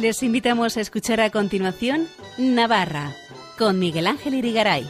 Les invitamos a escuchar a continuación Navarra con Miguel Ángel Irigaray.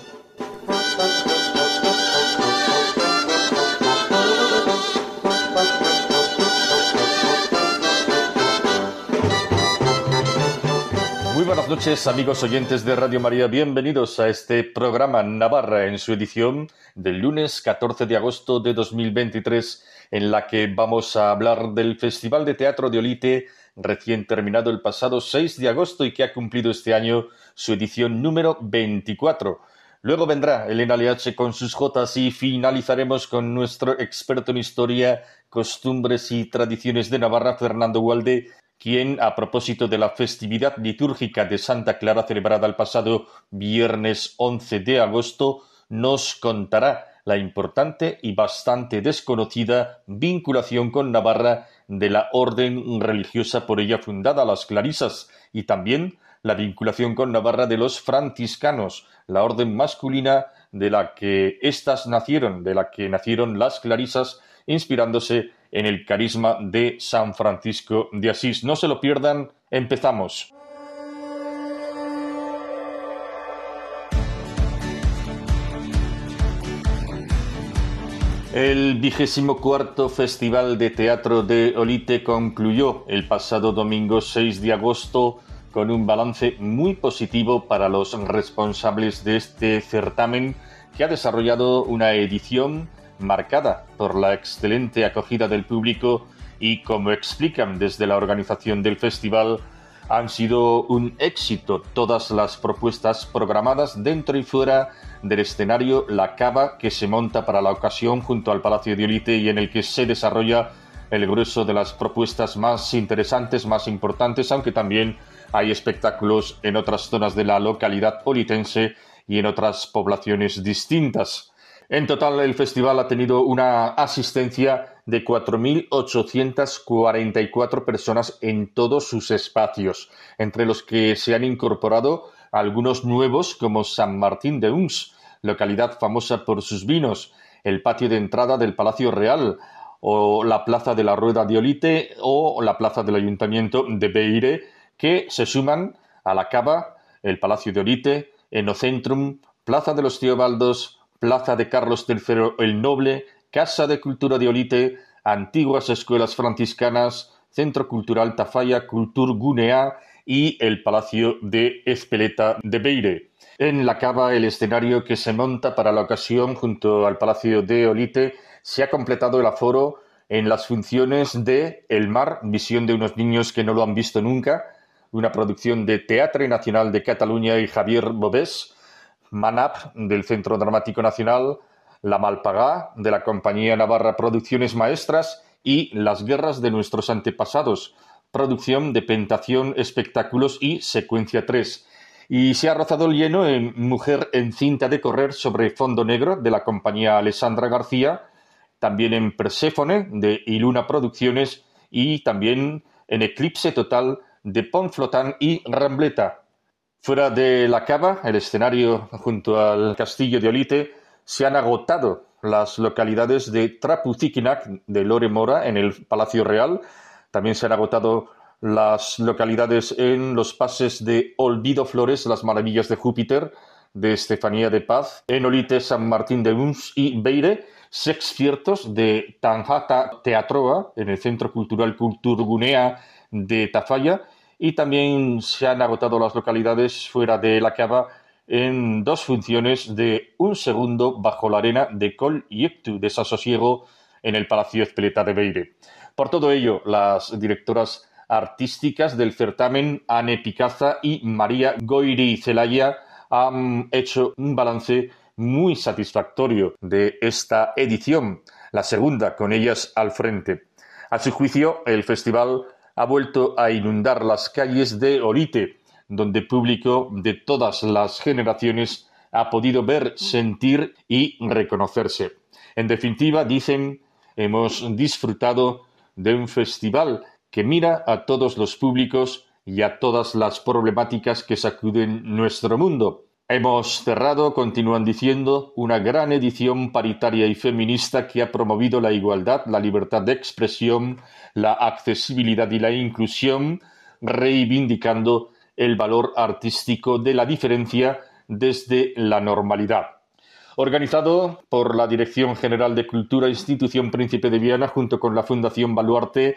Muy buenas noches amigos oyentes de Radio María, bienvenidos a este programa Navarra en su edición del lunes 14 de agosto de 2023 en la que vamos a hablar del Festival de Teatro de Olite recién terminado el pasado 6 de agosto y que ha cumplido este año su edición número 24. Luego vendrá Elena Leache con sus jotas y finalizaremos con nuestro experto en historia, costumbres y tradiciones de Navarra, Fernando Gualde, quien, a propósito de la festividad litúrgica de Santa Clara celebrada el pasado viernes 11 de agosto, nos contará la importante y bastante desconocida vinculación con Navarra de la orden religiosa por ella fundada, las Clarisas, y también la vinculación con Navarra de los franciscanos, la orden masculina de la que éstas nacieron, de la que nacieron las Clarisas, inspirándose en el carisma de San Francisco de Asís. No se lo pierdan, empezamos. El vigésimo cuarto Festival de Teatro de Olite concluyó el pasado domingo 6 de agosto con un balance muy positivo para los responsables de este certamen que ha desarrollado una edición marcada por la excelente acogida del público y, como explican desde la organización del festival, han sido un éxito todas las propuestas programadas dentro y fuera del escenario La Cava que se monta para la ocasión junto al Palacio de Olite y en el que se desarrolla el grueso de las propuestas más interesantes, más importantes, aunque también hay espectáculos en otras zonas de la localidad olitense y en otras poblaciones distintas. En total, el festival ha tenido una asistencia de 4.844 personas en todos sus espacios, entre los que se han incorporado algunos nuevos como San Martín de Uns, localidad famosa por sus vinos, el patio de entrada del Palacio Real, o la Plaza de la Rueda de Olite o la Plaza del Ayuntamiento de Beire, que se suman a la Cava, el Palacio de Olite, Enocentrum, Plaza de los Teobaldos, Plaza de Carlos III el Noble, Casa de Cultura de Olite, antiguas escuelas franciscanas, Centro Cultural Tafalla, Cultur Gunea y el Palacio de Espeleta de Beire. En la cava, el escenario que se monta para la ocasión junto al Palacio de Olite, se ha completado el aforo en las funciones de El Mar, visión de unos niños que no lo han visto nunca, una producción de Teatre Nacional de Cataluña y Javier Bobés, Manap del Centro Dramático Nacional, La Malpagá de la Compañía Navarra Producciones Maestras y Las Guerras de Nuestros Antepasados, producción de Pentación, Espectáculos y Secuencia 3. Y se ha rozado el lleno en Mujer en cinta de correr sobre fondo negro de la compañía Alessandra García, también en Perséfone de Iluna Producciones y también en Eclipse Total de Ponflotán y Rambleta Fuera de la cava, el escenario junto al castillo de Olite, se han agotado las localidades de Trapuziquinac de Lore Mora en el Palacio Real. También se han agotado las localidades en los pases de Olvido Flores, las maravillas de Júpiter, de Estefanía de Paz, en Olite, San Martín de Uns y Beire, sex ciertos de Tanjata Teatroa, en el Centro Cultural Culturgunea de Tafalla, y también se han agotado las localidades fuera de la cava en dos funciones de un segundo bajo la arena de Col Yeptu Desasosiego en el Palacio Espeleta de Beire. Por todo ello, las directoras artísticas del certamen, Anne Picaza y María Goiri Celaya, han hecho un balance muy satisfactorio de esta edición, la segunda con ellas al frente. A su juicio, el festival ha vuelto a inundar las calles de Orite, donde público de todas las generaciones ha podido ver, sentir y reconocerse. En definitiva, dicen, hemos disfrutado de un festival que mira a todos los públicos y a todas las problemáticas que sacuden nuestro mundo. Hemos cerrado, continúan diciendo, una gran edición paritaria y feminista que ha promovido la igualdad, la libertad de expresión, la accesibilidad y la inclusión, reivindicando el valor artístico de la diferencia desde la normalidad. Organizado por la Dirección General de Cultura Institución Príncipe de Viana junto con la Fundación Baluarte,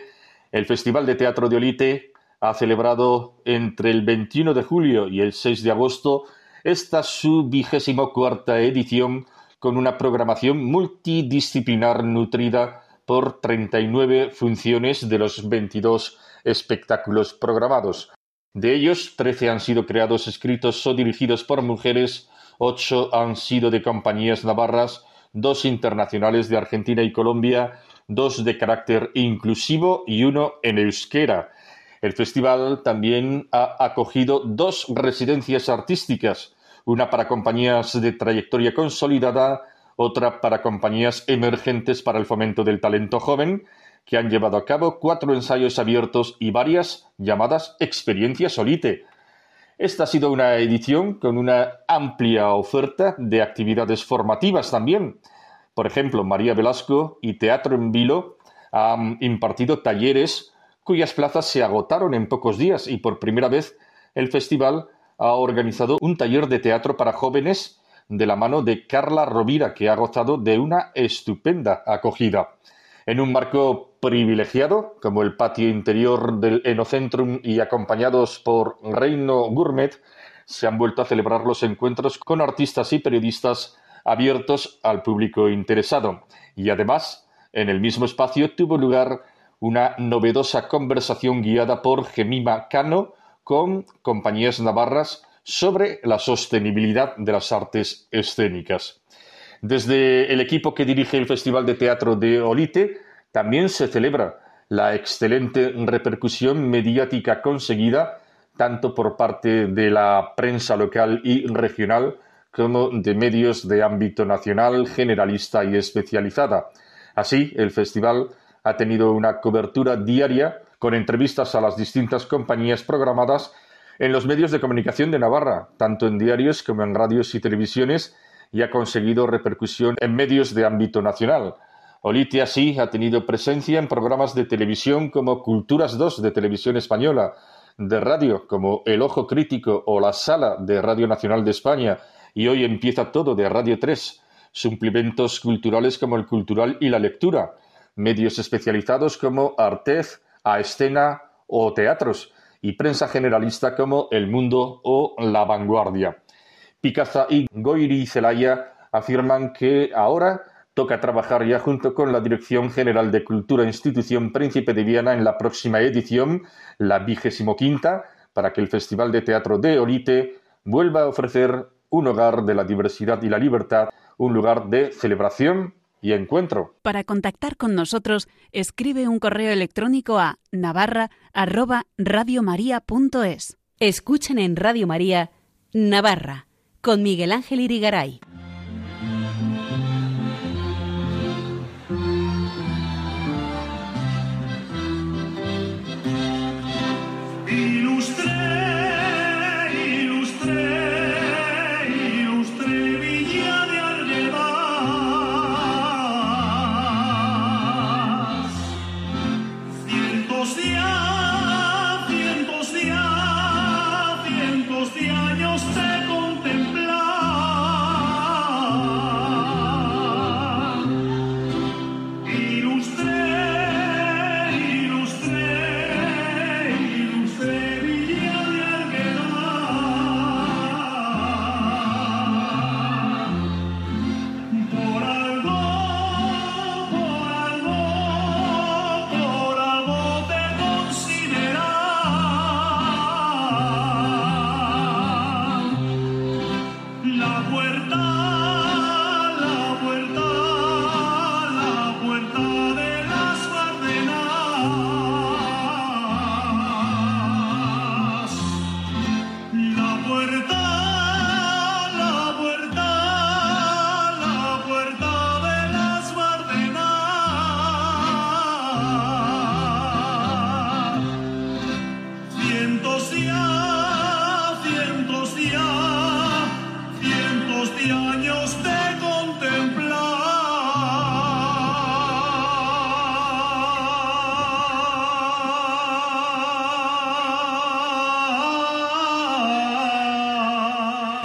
el Festival de Teatro de Olite ha celebrado entre el 21 de julio y el 6 de agosto esta su vigésimo cuarta edición con una programación multidisciplinar nutrida por 39 funciones de los 22 espectáculos programados. De ellos, 13 han sido creados, escritos o dirigidos por mujeres, 8 han sido de compañías navarras, dos internacionales de Argentina y Colombia, dos de carácter inclusivo y uno en euskera. El festival también ha acogido dos residencias artísticas, una para compañías de trayectoria consolidada, otra para compañías emergentes para el fomento del talento joven, que han llevado a cabo cuatro ensayos abiertos y varias llamadas experiencias Solite. Esta ha sido una edición con una amplia oferta de actividades formativas también. Por ejemplo, María Velasco y Teatro en Vilo han impartido talleres cuyas plazas se agotaron en pocos días y por primera vez el festival ha organizado un taller de teatro para jóvenes de la mano de Carla Rovira, que ha gozado de una estupenda acogida. En un marco privilegiado, como el patio interior del Enocentrum y acompañados por Reino Gourmet, se han vuelto a celebrar los encuentros con artistas y periodistas abiertos al público interesado. Y además, en el mismo espacio tuvo lugar una novedosa conversación guiada por Gemima Cano con compañías navarras sobre la sostenibilidad de las artes escénicas. Desde el equipo que dirige el Festival de Teatro de Olite también se celebra la excelente repercusión mediática conseguida tanto por parte de la prensa local y regional como de medios de ámbito nacional, generalista y especializada. Así, el festival ha tenido una cobertura diaria con entrevistas a las distintas compañías programadas en los medios de comunicación de Navarra, tanto en diarios como en radios y televisiones, y ha conseguido repercusión en medios de ámbito nacional. Olite así ha tenido presencia en programas de televisión como Culturas 2 de Televisión Española, de radio como El Ojo Crítico o La Sala de Radio Nacional de España y hoy empieza todo de Radio 3, suplementos culturales como el cultural y la lectura, medios especializados como Artez, A Escena o teatros, y prensa generalista como El Mundo o La Vanguardia. Picaza y Goiri Zelaya afirman que ahora toca trabajar ya junto con la Dirección General de Cultura e Institución Príncipe de Viana en la próxima edición, la vigésimo para que el Festival de Teatro de Olite vuelva a ofrecer un hogar de la diversidad y la libertad, un lugar de celebración y encuentro. Para contactar con nosotros, escribe un correo electrónico a navarra@radiomaria.es. Escuchen en Radio María Navarra con Miguel Ángel Irigaray.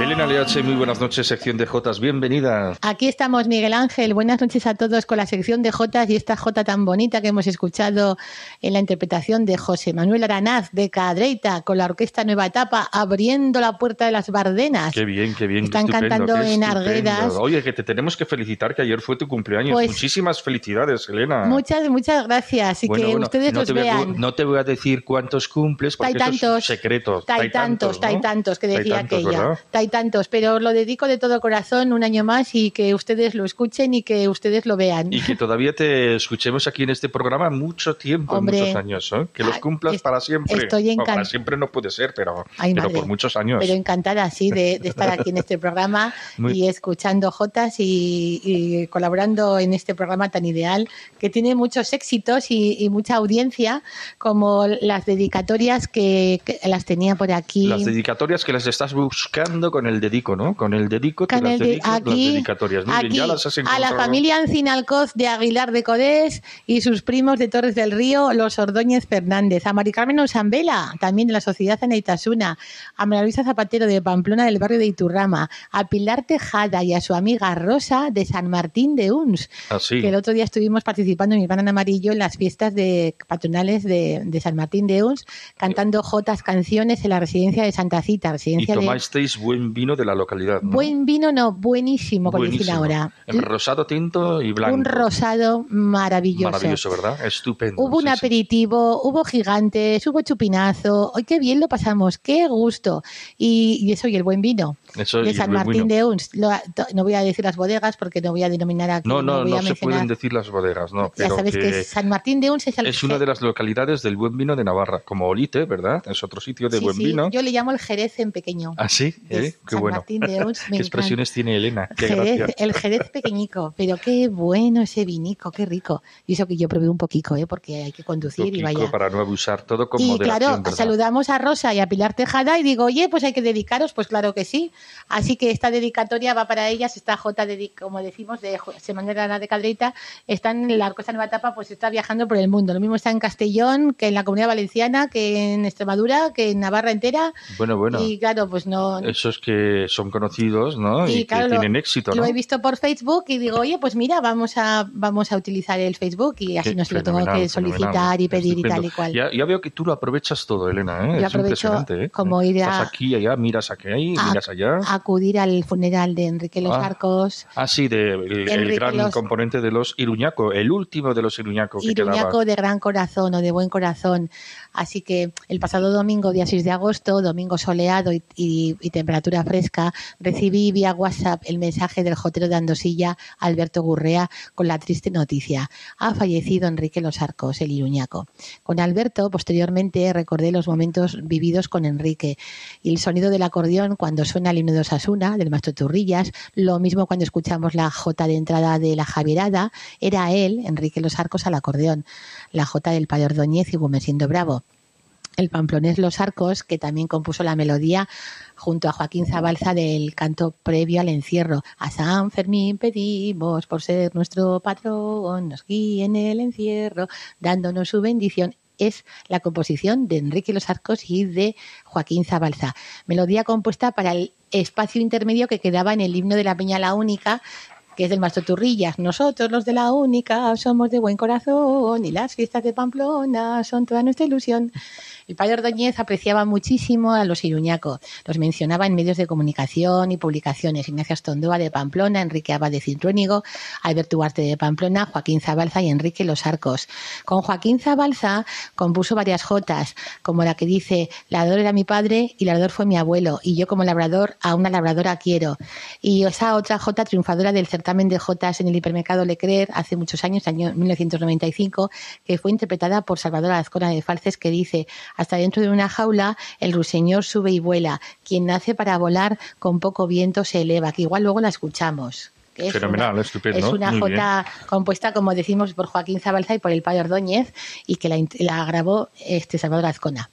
Elena Leache, muy buenas noches, sección de Jotas, bienvenida. Aquí estamos, Miguel Ángel. Buenas noches a todos con la sección de Jotas y esta Jota tan bonita que hemos escuchado en la interpretación de José Manuel Aranaz de Cadreita con la orquesta Nueva Etapa abriendo la puerta de las Bardenas. Qué bien, qué bien. Están cantando en Arguedas. Oye, que te tenemos que felicitar que ayer fue tu cumpleaños. Pues Muchísimas felicidades, Elena. Muchas, muchas gracias y que ustedes no los vean. no te voy a decir cuántos cumples porque hay tantos, es secreto. Hay tantos, hay tantos, que decía aquella tantos, pero lo dedico de todo corazón un año más y que ustedes lo escuchen y que ustedes lo vean. Y que todavía te escuchemos aquí en este programa mucho tiempo, muchos años, ¿eh? que los cumplas para siempre. Estoy encantada. para siempre no puede ser, pero, pero por muchos años. Pero encantada, sí, de, estar aquí en este programa y escuchando Jotas y, colaborando en este programa tan ideal que tiene muchos éxitos y, mucha audiencia, como las dedicatorias que, que, las tenía por aquí. Las dedicatorias que las estás buscando con el dedico, ¿no? Con el dedico te las aquí, dedicatorias. a la familia Ancinalcoz de Aguilar de Codés y sus primos de Torres del Río, los Ordóñez Fernández. A Mari Carmen Osambela, también de la Sociedad Aneitasuna. A María Luisa Zapatero de Pamplona del barrio de Iturrama. A Pilar Tejada y a su amiga Rosa de San Martín de Uns. Ah, que el otro día estuvimos participando en Irván Amarillo en las fiestas de patronales de, San Martín de Uns, cantando jotas canciones en la residencia de Santa Cita. Residencia y tomasteis buen vino de la localidad. Buen vino, no, buenísimo, como decir ahora. El rosado tinto y blanco. Un rosado maravilloso. Maravilloso, ¿verdad? Estupendo. Hubo un aperitivo, hubo gigantes, hubo chupinazo. ¡Ay, qué bien lo pasamos! ¡Qué gusto! Y, eso, y el buen vino. de San Martín de Uns. no voy a decir las bodegas porque no voy a denominar aquí. No, no, no, se pueden decir las bodegas, no. ya sabes que, San Martín de Uns es, es una de las localidades del buen vino de Navarra, como Olite, ¿verdad? Es otro sitio de buen vino. Yo le llamo el Jerez en pequeño. Ah, sí, ¿Eh? Qué bueno. ¿Qué expresiones tiene Elena? el Jerez pequeñico, pero qué bueno ese vinico, qué rico. Y eso que yo probé un poquito, ¿eh? porque hay que conducir y vaya. para no abusar, todo con Y claro, saludamos a Rosa y a Pilar Tejada y digo, oye, pues hay que dedicaros, pues claro que sí. Así que esta dedicatoria va para ellas, esta J, como decimos, de Semana de Cadreita, está en la Arcosa Nueva Etapa, pues está viajando por el mundo. Lo mismo está en Castellón, que en la Comunidad Valenciana, que en Extremadura, que en Navarra entera. Bueno, bueno. Y claro, pues no... Esos que son conocidos, ¿no? Y, que tienen éxito, ¿no? Lo he visto por Facebook y digo, oye, pues mira, vamos a, vamos a utilizar el Facebook y así no se lo tengo que solicitar y pedir y tal y cual. Ya, veo que tú lo aprovechas todo, Elena, ¿eh? Yo es aprovecho ¿eh? como ir a... Estás aquí, allá, miras aquí, ahí, miras allá. Acudir al funeral de Enrique Los ah. Arcos. Ah, sí, de, el, gran componente de los Iruñaco, el último de los Iruñaco que Iruñaco de gran corazón o de buen corazón. Así que el pasado domingo, día 6 de agosto, domingo soleado y, temperatura fresca, recibí vía WhatsApp el mensaje del jotero de Andosilla, Alberto Gurrea, con la triste noticia. Ha fallecido Enrique Los Arcos, el iruñaco. Con Alberto, posteriormente, recordé los momentos vividos con Enrique y el sonido del acordeón cuando suena el himno de del maestro Turrillas, lo mismo cuando escuchamos la jota de entrada de la Javierada, era él, Enrique Los Arcos, al acordeón, la jota del Padre Ordóñez y Gumesindo Bravo el pamplonés Los Arcos, que también compuso la melodía junto a Joaquín Zabalza del canto previo al encierro. A San Fermín pedimos por ser nuestro patrón, nos guíe en el encierro, dándonos su bendición. Es la composición de Enrique Los Arcos y de Joaquín Zabalza. Melodía compuesta para el espacio intermedio que quedaba en el himno de la Peña La Única, que es del Maestro Turrillas. Nosotros, los de la única, somos de buen corazón y las fiestas de Pamplona son toda nuestra ilusión. El padre Ordóñez apreciaba muchísimo a los iruñacos. Los mencionaba en medios de comunicación y publicaciones. Ignacio Astondoa de Pamplona, Enrique Abad de Cintruénigo, Alberto Duarte de Pamplona, Joaquín Zabalza y Enrique Los Arcos. Con Joaquín Zabalza compuso varias jotas, como la que dice, labrador era mi padre y labrador fue mi abuelo, y yo como labrador a una labradora quiero. Y esa otra jota triunfadora del certamen de jotas en el hipermercado Leclerc hace muchos años, año 1995, que fue interpretada por Salvador Azcona de Falces, que dice, hasta dentro de una jaula, el ruiseñor sube y vuela. Quien nace para volar con poco viento se eleva, que igual luego la escuchamos. Es Fenomenal, una, estupendo. Es una jota compuesta, como decimos, por Joaquín Zabalza y por el padre Ordóñez y que la, grabó este Salvador Azcona.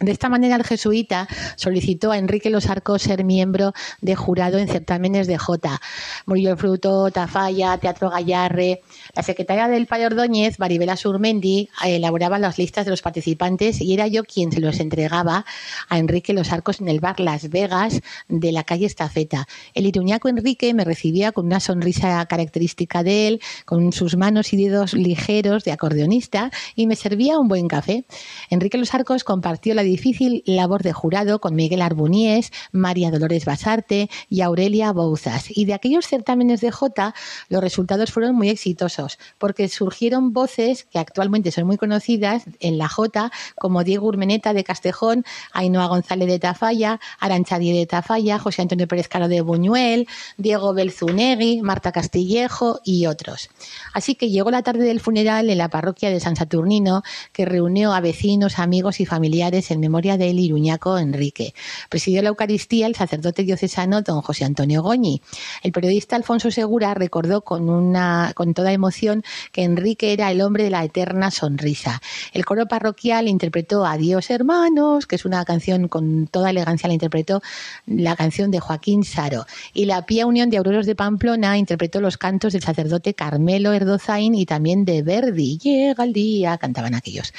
De esta manera, el jesuita solicitó a Enrique Los Arcos ser miembro de jurado en certámenes de Jota. Murió el Fruto, Tafalla, Teatro Gallarre. La secretaria del Padre Ordóñez, Maribela Surmendi, elaboraba las listas de los participantes y era yo quien se los entregaba a Enrique Los Arcos en el bar Las Vegas de la calle Estafeta. El iruñaco Enrique me recibía con una sonrisa característica de él, con sus manos y dedos ligeros de acordeonista y me servía un buen café. Enrique Los Arcos compartió la difícil labor de jurado con Miguel Arbuniés, María Dolores Basarte y Aurelia Bouzas. Y de aquellos certámenes de Jota, los resultados fueron muy exitosos, porque surgieron voces que actualmente son muy conocidas en la Jota, como Diego Urmeneta de Castejón, Ainhoa González de Tafalla, Aranchadí de Tafalla, José Antonio Pérez Caro de Buñuel, Diego Belzunegui, Marta Castillejo y otros. Así que llegó la tarde del funeral en la parroquia de San Saturnino, que reunió a vecinos, amigos y familiares en memoria del Iruñaco Enrique. Presidió la Eucaristía el sacerdote diocesano don José Antonio Goñi. El periodista Alfonso Segura recordó con, una, con toda emoción que Enrique era el hombre de la eterna sonrisa. El coro parroquial interpretó Adiós hermanos, que es una canción con toda elegancia, la interpretó la canción de Joaquín Saro. Y la Pía Unión de Auroros de Pamplona interpretó los cantos del sacerdote Carmelo Erdozain y también de Verdi. Llega el día, cantaban aquellos.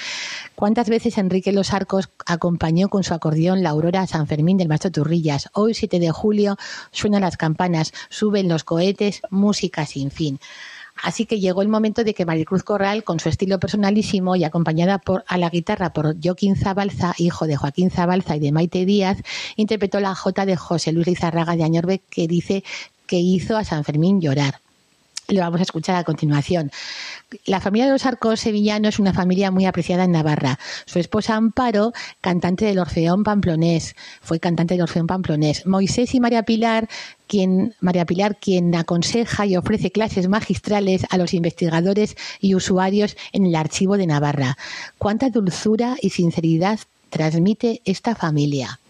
¿Cuántas veces Enrique Los Arcos acompañó con su acordeón la aurora San Fermín del Maestro Turrillas? Hoy, 7 de julio, suenan las campanas, suben los cohetes, música sin fin. Así que llegó el momento de que Maricruz Corral, con su estilo personalísimo y acompañada por, a la guitarra por Joaquín Zabalza, hijo de Joaquín Zabalza y de Maite Díaz, interpretó la jota de José Luis Lizarraga de Añorbe que dice que hizo a San Fermín llorar. Lo vamos a escuchar a continuación. La familia de los Arcos Sevillano es una familia muy apreciada en Navarra. Su esposa Amparo, cantante del Orfeón Pamplonés, fue cantante del Orfeón Pamplonés. Moisés y María Pilar, quien, María Pilar, quien aconseja y ofrece clases magistrales a los investigadores y usuarios en el Archivo de Navarra. Cuánta dulzura y sinceridad transmite esta familia.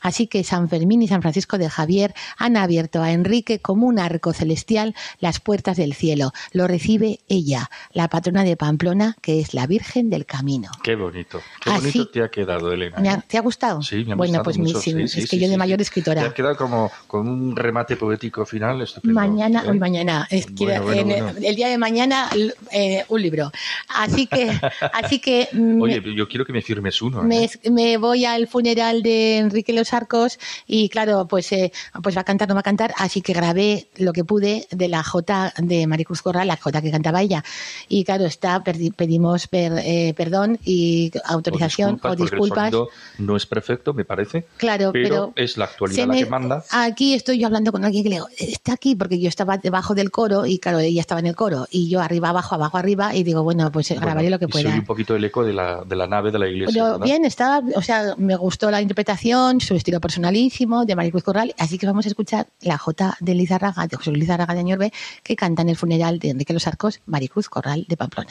Así que San Fermín y San Francisco de Javier han abierto a Enrique como un arco celestial las puertas del cielo. Lo recibe ella, la patrona de Pamplona, que es la Virgen del Camino. Qué bonito, qué bonito te ha quedado, Elena. ¿Te ha gustado? Sí, me ha bueno, gustado pues mucho. sí, es que yo de mayor escritora. Te ha quedado como con un remate poético final estupendo. Mañana, ¿eh? hoy mañana, es que Bueno, bueno, en- bueno. el día de mañana eh, un libro. Así que, así que mm, Oye, yo quiero que me firmes uno. me, ¿eh? me voy al funeral de Enrique Los Arcos y claro, pues, eh, pues va a cantar, no va a cantar, así que grabé lo que pude de la Jota de Maricruz Corral, la Jota que cantaba ella. Y claro, está, pedimos per- eh, perdón y autorización o porque el disculpas. sonido no es perfecto, me parece. Claro, pero, pero es la actualidad la me- que manda. Aquí estoy yo hablando con alguien que le digo, está aquí porque yo estaba debajo del coro y claro, ella estaba en el coro y yo arriba, abajo, abajo, arriba y digo, bueno, pues eh, Bueno, grabaré lo que y pueda. un poquito el eco de la, de la nave de la iglesia. Pero ¿verdad? bien, estaba, o sea, me gustó la interpretación, su estilo personalísimo de Maricruz Corral, así que vamos a escuchar la Jota de Lizarraga, de José Lizarraga de Añorbe, que canta en el funeral de Enrique Los Arcos, Maricruz Corral de Pamplona.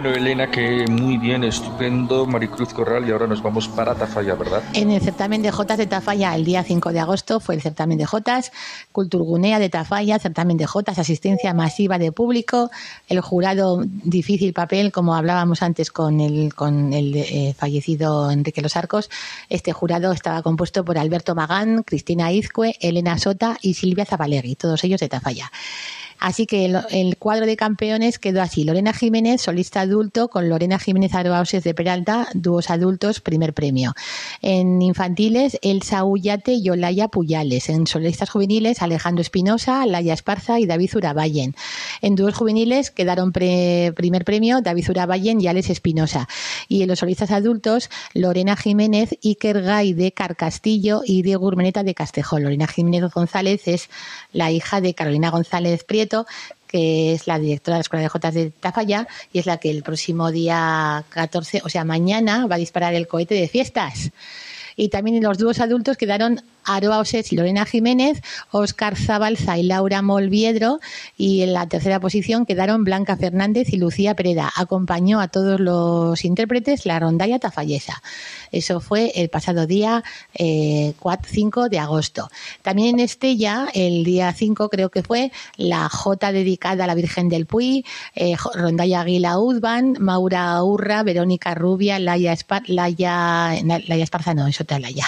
Bueno, Elena, que muy bien, estupendo, Maricruz Corral, y ahora nos vamos para Tafalla, ¿verdad? En el certamen de Jotas de Tafalla, el día 5 de agosto, fue el certamen de Jotas, Culturgunea de Tafalla, certamen de Jotas, asistencia masiva de público, el jurado, difícil papel, como hablábamos antes con el, con el eh, fallecido Enrique Los Arcos, este jurado estaba compuesto por Alberto Magán, Cristina Izcue, Elena Sota y Silvia Zabalegui, todos ellos de Tafalla. Así que el, cuadro de campeones quedó así. Lorena Jiménez, solista adulto, con Lorena Jiménez Aroauses de Peralta, dúos adultos, primer premio. En infantiles, Elsa Ullate y Olaya Puyales. En solistas juveniles, Alejandro Espinosa, Laia Esparza y David Uraballen. En dúos juveniles quedaron primer premio David Uraballen y Alex Espinosa. Y en los solistas adultos, Lorena Jiménez, Iker Gay de Carcastillo y Diego Urmeneta de Castejón. Lorena Jiménez González es la hija de Carolina González Prieto que es la directora de la Escuela de Jotas de Tafalla y es la que el próximo día 14, o sea, mañana va a disparar el cohete de fiestas. Y también en los dúos adultos quedaron Aroa Osés y Lorena Jiménez, Óscar Zabalza y Laura Molviedro, y en la tercera posición quedaron Blanca Fernández y Lucía Pereda. Acompañó a todos los intérpretes la rondalla tafallesa. Eso fue el pasado día 5 eh, de agosto. También en Estella, el día 5 creo que fue, la Jota dedicada a la Virgen del Puy, eh, rondalla Aguila Udban, Maura Urra, Verónica Rubia, Laia, Laia, Laia Esparza, no, es otra Laia,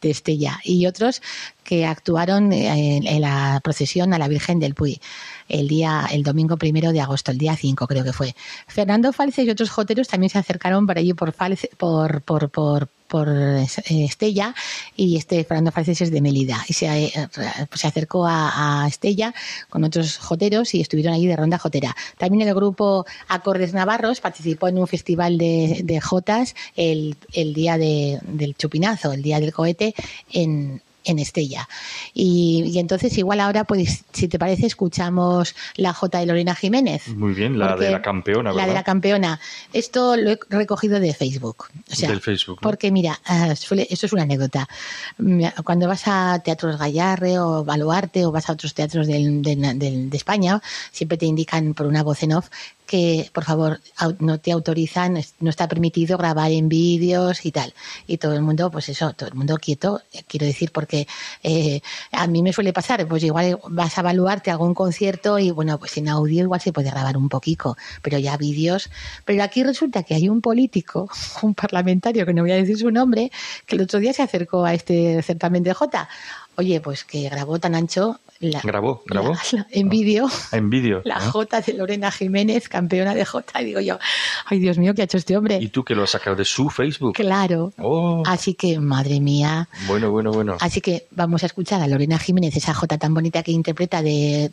de Estella. Y otros que actuaron en, la procesión a la Virgen del Puy el día, el domingo primero de agosto, el día 5 creo que fue. Fernando Falce y otros joteros también se acercaron por allí por por, por, por, por eh, Estella y este Fernando Falces es de Melida y se, eh, se acercó a, Estella con otros joteros y estuvieron allí de ronda jotera. También el grupo Acordes Navarros participó en un festival de, de jotas el, el día de, del chupinazo, el día del cohete en, en Estella. Y, entonces igual ahora, pues si te parece, escuchamos la J de Lorena Jiménez. Muy bien, la de la campeona, La de la campeona. Esto lo he recogido de Facebook. O sea, Del Facebook. Porque mira, ah, eso es una anécdota. Cuando vas a Teatros Gallarre o Baluarte o vas a otros teatros de España, siempre te indican por una voz en off que por favor no te autorizan, no está permitido grabar en vídeos y tal. Y todo el mundo, pues eso, todo el mundo quieto, eh, quiero decir, porque eh, a mí me suele pasar, pues igual vas a evaluarte algún concierto y bueno, pues en audio igual se puede grabar un poquito, pero ya vídeos. Pero aquí resulta que hay un político, un parlamentario, que no voy a decir su nombre, que el otro día se acercó a este certamen de J. Oye, pues que grabó tan ancho grabó, grabó. en vídeo. Ah, en vídeo. La J de Lorena Jiménez, campeona de J. Y digo yo, ay Dios mío, ¿qué ha hecho este hombre? Y tú que lo has sacado de su Facebook. Claro. Oh. Así que, madre mía. Bueno, bueno, bueno. Así que vamos a escuchar a Lorena Jiménez, esa J tan bonita que interpreta de,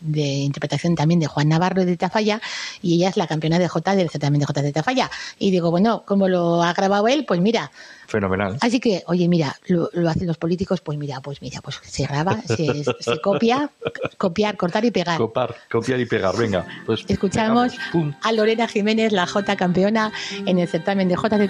de, interpretación también de Juan Navarro de Tafalla. Y ella es la campeona de J del certamen de J de Tafalla. Y digo, bueno, como lo ha grabado él, pues mira, Fenomenal. Así que, oye, mira, lo, hacen los políticos, pues mira, pues mira, pues se graba, se, copia, copiar, cortar y pegar. copiar y pegar, venga. Pues Escuchamos a Lorena Jiménez, la J campeona en el certamen de J de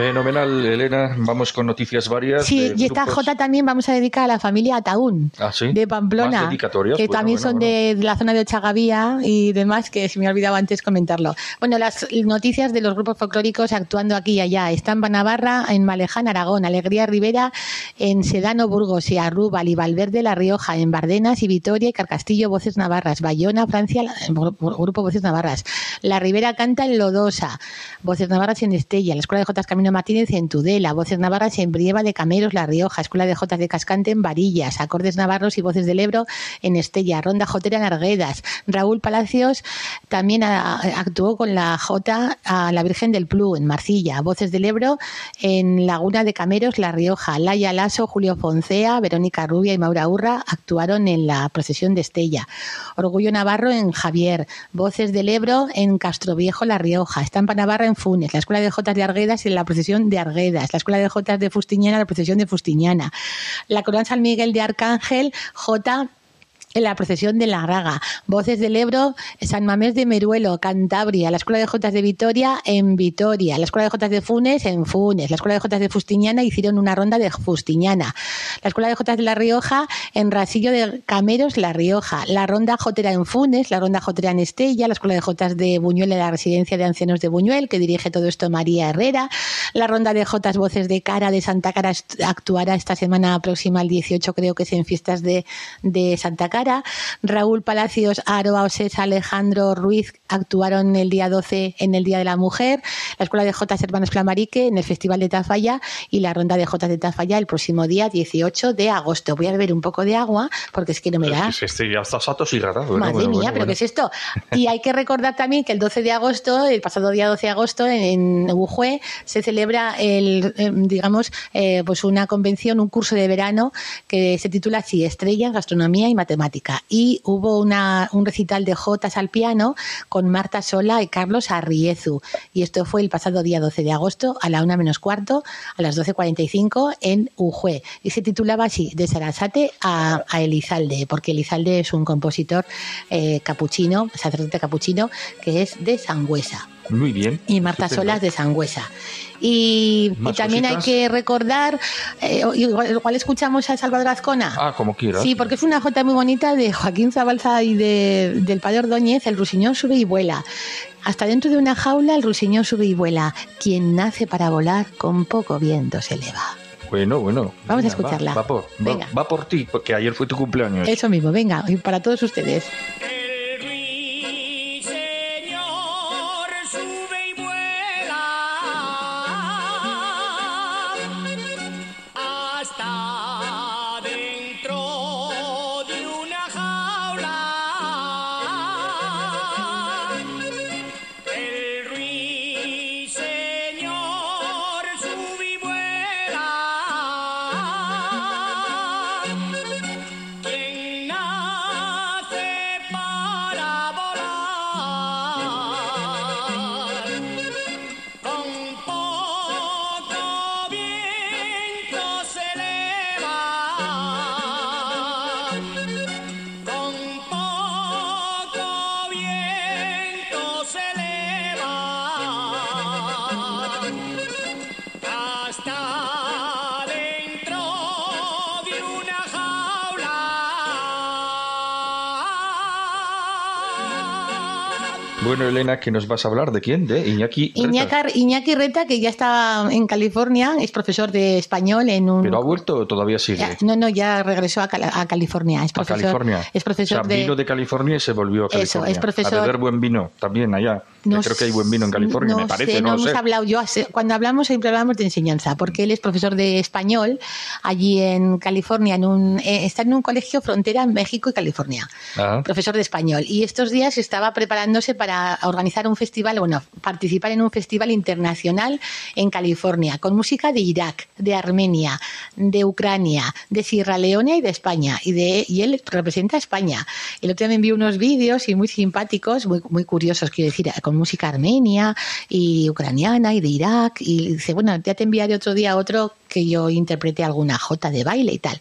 Fenomenal, Elena. Vamos con noticias varias. Sí, y esta J también vamos a dedicar a la familia Ataún ¿Ah, sí? de Pamplona, que también son De, la zona de Ochagavía y demás, que se me ha olvidado antes comentarlo. Bueno, las noticias de los grupos folclóricos actuando aquí y allá. Estampa Navarra, en Maleján, Aragón, Alegría Rivera, en Sedano, Burgos y Arrúbal y Valverde, La Rioja, en Bardenas y Vitoria y Carcastillo, Voces Navarras, Bayona, Francia, Grupo Voces Navarras. La Ribera canta en Lodosa, Voces Navarras en Estella, la Escuela de Jotas Camino Martínez en Tudela, Voces Navarras en Brieva de Cameros, La Rioja, Escuela de Jotas de Cascante en Varillas, Acordes Navarros y Voces del Ebro en Estella, Ronda Jotera en Arguedas. Raúl Palacios también actuó con la Jota a la Virgen del Plu en Marcilla, Voces del Ebro en Laguna de Cameros, La Rioja, Laia Lasso, Julio Foncea, Verónica Rubia y Maura Urra actuaron en la procesión de Estella. Orgullo Navarro en Javier, Voces del Ebro en Castroviejo, La Rioja, Estampa Navarra en Funes, la Escuela de Jotas de Arguedas y la procesión de Arguedas, la Escuela de Jotas de Fustiñana, la procesión de Fustiñana, la Corona San Miguel de Arcángel, J en la procesión de la Raga. Voces del Ebro, San Mamés de Meruelo, Cantabria, la Escuela de Jotas de Vitoria en Vitoria, la Escuela de Jotas de Funes en Funes, la Escuela de Jotas de Fustiñana hicieron una ronda de Fustiñana, la Escuela de Jotas de La Rioja en Rasillo de Cameros, La Rioja, la Ronda Jotera en Funes, la Ronda Jotera en Estella, la Escuela de Jotas de Buñuel en la Residencia de Ancianos de Buñuel, que dirige todo esto María Herrera, la Ronda de Jotas Voces de Cara de Santa Cara actuará esta semana próxima, el 18 creo que es en fiestas de, de Santa Cara, Raúl Palacios, Aroa Osés, Alejandro Ruiz actuaron el día 12 en el Día de la Mujer, la Escuela de Jotas Hermanos Flamarique en el Festival de Tafalla y la Ronda de Jotas de Tafalla el próximo día 18 de agosto. Voy a beber un poco de agua porque es que no me da. Es que ya estás atosigado. Madre mía, pero ¿qué es esto? Y hay que recordar también que el 12 de agosto, el pasado día 12 de agosto, en, Ujue, se celebra el, em, digamos, eh, pues una convención, un curso de verano que se titula así, Estrellas, Gastronomía y Matemáticas y hubo un recital de Jotas al piano con Marta Sola y Carlos Arriezu. Y esto fue el pasado día 12 de agosto a la una menos cuarto, a las 12.45 en Ujue. Y se titulaba así, de Sarasate a, Elizalde, porque Elizalde es un compositor eh, capuchino, sacerdote capuchino, que es de Sangüesa. Muy bien. Y Marta Sola es de Sangüesa. Y, también hay que recordar, eh, igual, escuchamos a Salvador Azcona. Ah, como quieras. Sí, porque es una jota muy bonita de Joaquín Zabalza y de, del padre Ordóñez, El rusiñón sube y vuela. Hasta dentro de una jaula el rusiñón sube y vuela. Quien nace para volar, con poco viento se eleva. Bueno, bueno. Vamos a escucharla. Va, por, va por ti, porque ayer fue tu cumpleaños. Eso mismo, venga, y para todos ustedes. ¿Qué nos vas a hablar? ¿De quién? ¿De Iñaki Reta? Iñaki, Reta, que ya está en California, es profesor de español en un... ¿Pero ha vuelto o todavía sigue? no, no, ya regresó a, California. Es profesor, a California. Es profesor o sea, vino de California y se volvió a California. Eso, es profesor... A beber buen vino también allá. Creo que hay buen vino en California, me parece, no, hemos hablado, yo cuando hablamos siempre hablamos de enseñanza, porque él es profesor de español allí en California, en un, eh, está en un colegio frontera en México y California, profesor de español. Y estos días estaba preparándose para organizar un festival, bueno, participar en un festival internacional en California, con música de Irak, de Armenia, de Ucrania, de Sierra Leone y de España. Y, de, y él representa a España. El otro día me envió unos vídeos y muy simpáticos, muy, muy curiosos, quiero decir, con música armenia y ucraniana y de Irak. Y dice, bueno, ya te enviaré otro día otro que yo interprete alguna jota de baile y tal.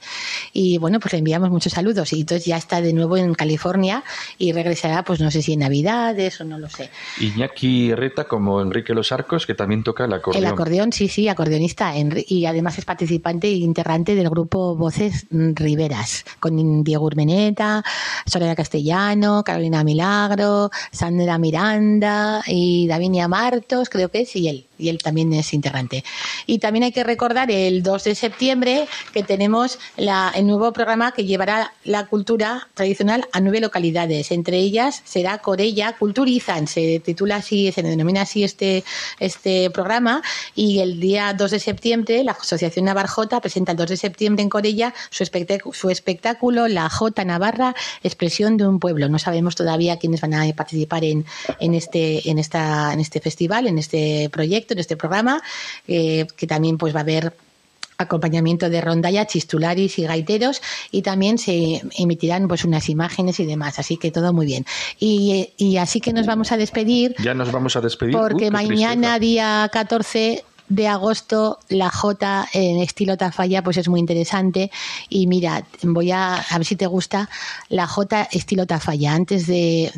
Y bueno, pues le enviamos muchos saludos. Y entonces ya está de nuevo en California y regresará, pues no sé si en Navidades o no lo sé. Iñaki Reta como Enrique Los Arcos, que también toca el acordeón. El acordeón, sí, sí, acordeonista. Y además es participante e integrante del grupo Voces Riveras, con Diego Urmeneta, Soledad Castellano, Carolina Milagro, Sandra Miranda y Davinia Martos, creo que es, y él y él también es integrante. Y también hay que recordar el 2 de septiembre que tenemos el nuevo programa que llevará la cultura tradicional a nueve localidades. Entre ellas será Corella Culturizan, se titula así, se denomina así este, este programa. Y el día 2 de septiembre la Asociación Navarjota presenta el 2 de septiembre en Corella su espectáculo, La Jota Navarra, expresión de un pueblo. No sabemos todavía quiénes van a participar en, este, en, esta, en este festival, en este proyecto en este programa, eh, que también pues va a haber acompañamiento de rondalla, chistularis y gaiteros y también se emitirán pues unas imágenes y demás, así que todo muy bien. Y, y así que nos vamos a despedir. Ya nos vamos a despedir. Porque mañana, día 14, de agosto la J en estilo Tafalla pues es muy interesante y mira, voy a, a ver si te gusta la J estilo Tafalla antes de,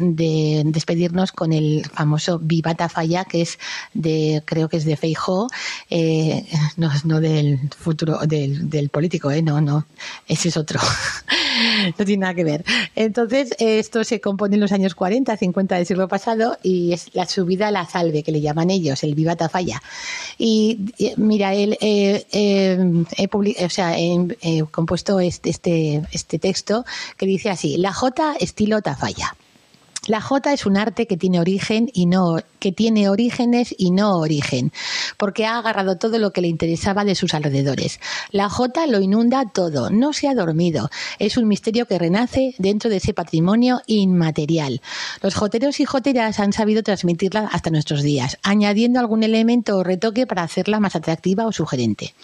despedirnos con el famoso Viva Tafalla que es de, creo que es de Feijó eh, no, no del futuro del, del político, eh, no, no, ese es otro no tiene nada que ver. Entonces, esto se compone en los años 40, 50 del siglo pasado y es la subida a la salve, que le llaman ellos, el Viva Tafalla. Mira, él, eh, eh, he, o sea, he, compuesto este, este, este texto que dice así, la J estilo Tafalla. La J es un arte que tiene origen y no que tiene orígenes y no origen, porque ha agarrado todo lo que le interesaba de sus alrededores. La J lo inunda todo, no se ha dormido. Es un misterio que renace dentro de ese patrimonio inmaterial. Los joteros y joteras han sabido transmitirla hasta nuestros días, añadiendo algún elemento o retoque para hacerla más atractiva o sugerente.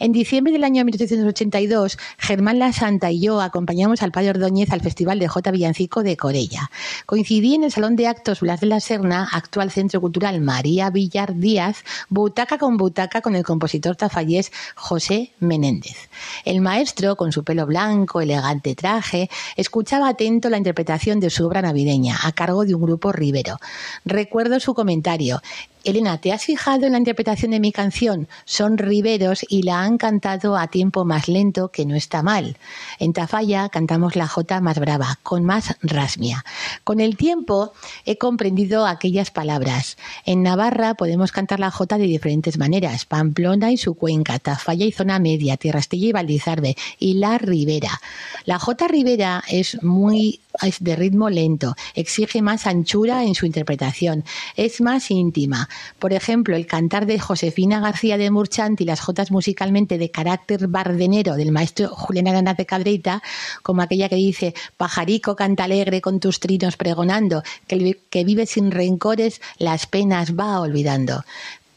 En diciembre del año 1882, Germán La Santa y yo acompañamos al padre Ordóñez al Festival de J. Villancico de Corella. Coincidí en el Salón de Actos Blas de la Serna, actual Centro Cultural María Villar Díaz, butaca con butaca con el compositor tafallés José Menéndez. El maestro, con su pelo blanco, elegante traje, escuchaba atento la interpretación de su obra navideña, a cargo de un grupo ribero. Recuerdo su comentario. Elena, ¿te has fijado en la interpretación de mi canción? Son riberos y la han cantado a tiempo más lento, que no está mal. En Tafalla cantamos la jota más brava, con más rasmia. Con el tiempo he comprendido aquellas palabras. En Navarra podemos cantar la jota de diferentes maneras. Pamplona y su cuenca, Tafalla y zona media, Tierra Estella y Valdizarbe, y la ribera. La jota ribera es muy es de ritmo lento, exige más anchura en su interpretación, es más íntima. Por ejemplo, el cantar de Josefina García de Murchant y las jotas musicalmente de carácter bardenero del maestro Julián Aranaz de Cadreita, como aquella que dice Pajarico canta alegre con tus trinos pregonando, que, que vive sin rencores, las penas va olvidando.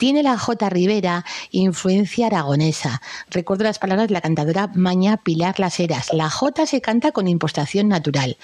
Tiene la J. Rivera influencia aragonesa. Recuerdo las palabras de la cantadora Maña Pilar Las Heras. La J se canta con impostación natural.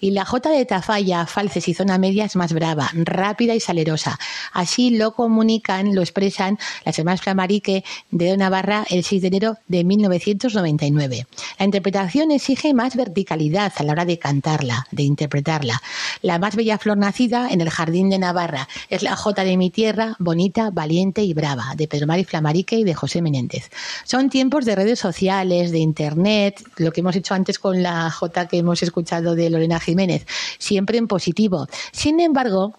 Y la J de Tafalla, Falces y Zona Media es más brava, rápida y salerosa. Así lo comunican, lo expresan las hermanas Flamarique de Navarra el 6 de enero de 1999. La interpretación exige más verticalidad a la hora de cantarla, de interpretarla. La más bella flor nacida en el jardín de Navarra es la J de mi tierra, bonita, valiente y Brava, de Pedro Mari Flamarique y de José Menéndez. Son tiempos de redes sociales, de Internet, lo que hemos hecho antes con la J que hemos escuchado de Lorena Jiménez, siempre en positivo. Sin embargo,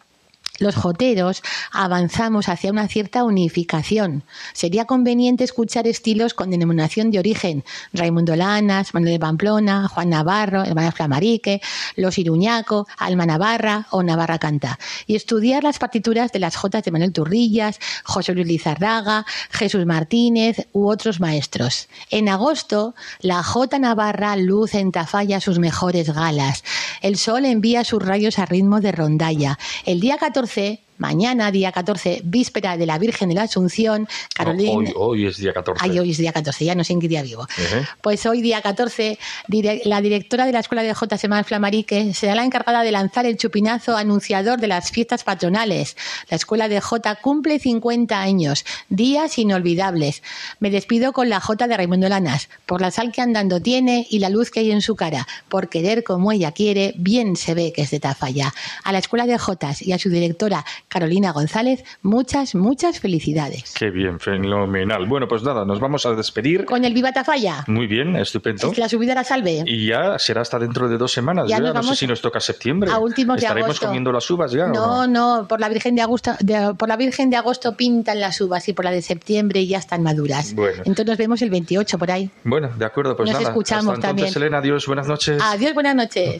los joteros avanzamos hacia una cierta unificación. Sería conveniente escuchar estilos con denominación de origen. Raimundo Lanas, Manuel de Pamplona, Juan Navarro, Hermana Flamarique, Los Iruñaco, Alma Navarra o Navarra Canta. Y estudiar las partituras de las jotas de Manuel Turrillas, José Luis Lizarraga, Jesús Martínez u otros maestros. En agosto, la Jota Navarra luce en Tafalla sus mejores galas. El sol envía sus rayos a ritmo de rondalla. El día 14 14 mañana, día 14, víspera de la Virgen de la Asunción, Carolina... hoy, es día 14. Ay, hoy es día 14, ya no sé en qué día vivo. Pues hoy, día 14, la directora de la Escuela de J. Semán Flamarique será la encargada de lanzar el chupinazo anunciador de las fiestas patronales. La Escuela de J cumple 50 años, días inolvidables. Me despido con la J de Raimundo Lanas, por la sal que andando tiene y la luz que hay en su cara. Por querer como ella quiere, bien se ve que es de Tafalla. A la Escuela de Jotas y a su directora Carolina González, muchas, muchas felicidades. Qué bien, fenomenal. Bueno, pues nada, nos vamos a despedir. Con el Viva Tafalla. Muy bien, estupendo. La subida la salve. Y ya será hasta dentro de dos semanas. Ya, no sé si nos toca septiembre. A últimos de ¿Estaremos comiendo las uvas ya? No, no, por la Virgen de agosto, por la Virgen de agosto pintan las uvas y por la de septiembre ya están maduras. Bueno. Entonces nos vemos el 28 por ahí. Bueno, de acuerdo, pues nos nada. escuchamos hasta también. Elena, adiós, buenas noches. Adiós, buenas noches.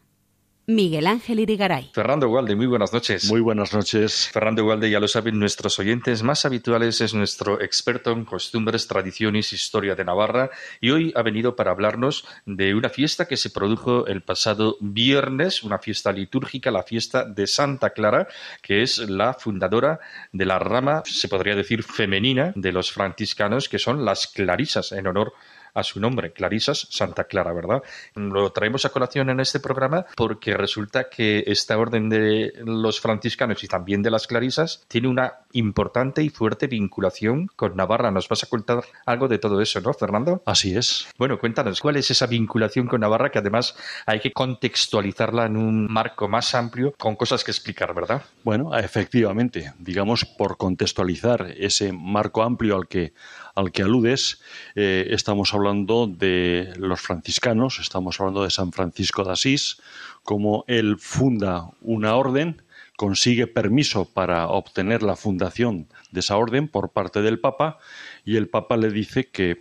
Miguel Ángel Irigaray. Fernando Gualde, muy buenas noches. Muy buenas noches. Fernando Gualde, ya lo saben nuestros oyentes más habituales, es nuestro experto en costumbres, tradiciones, historia de Navarra y hoy ha venido para hablarnos de una fiesta que se produjo el pasado viernes, una fiesta litúrgica, la fiesta de Santa Clara, que es la fundadora de la rama, se podría decir, femenina de los franciscanos, que son las clarisas, en honor a su nombre, Clarisas Santa Clara, ¿verdad? Lo traemos a colación en este programa porque resulta que esta orden de los franciscanos y también de las Clarisas tiene una importante y fuerte vinculación con Navarra. Nos vas a contar algo de todo eso, ¿no, Fernando? Así es. Bueno, cuéntanos, ¿cuál es esa vinculación con Navarra que además hay que contextualizarla en un marco más amplio con cosas que explicar, ¿verdad? Bueno, efectivamente, digamos, por contextualizar ese marco amplio al que al que aludes, eh, estamos hablando de los franciscanos, estamos hablando de San Francisco de Asís, como él funda una orden, consigue permiso para obtener la fundación de esa orden por parte del Papa y el Papa le dice que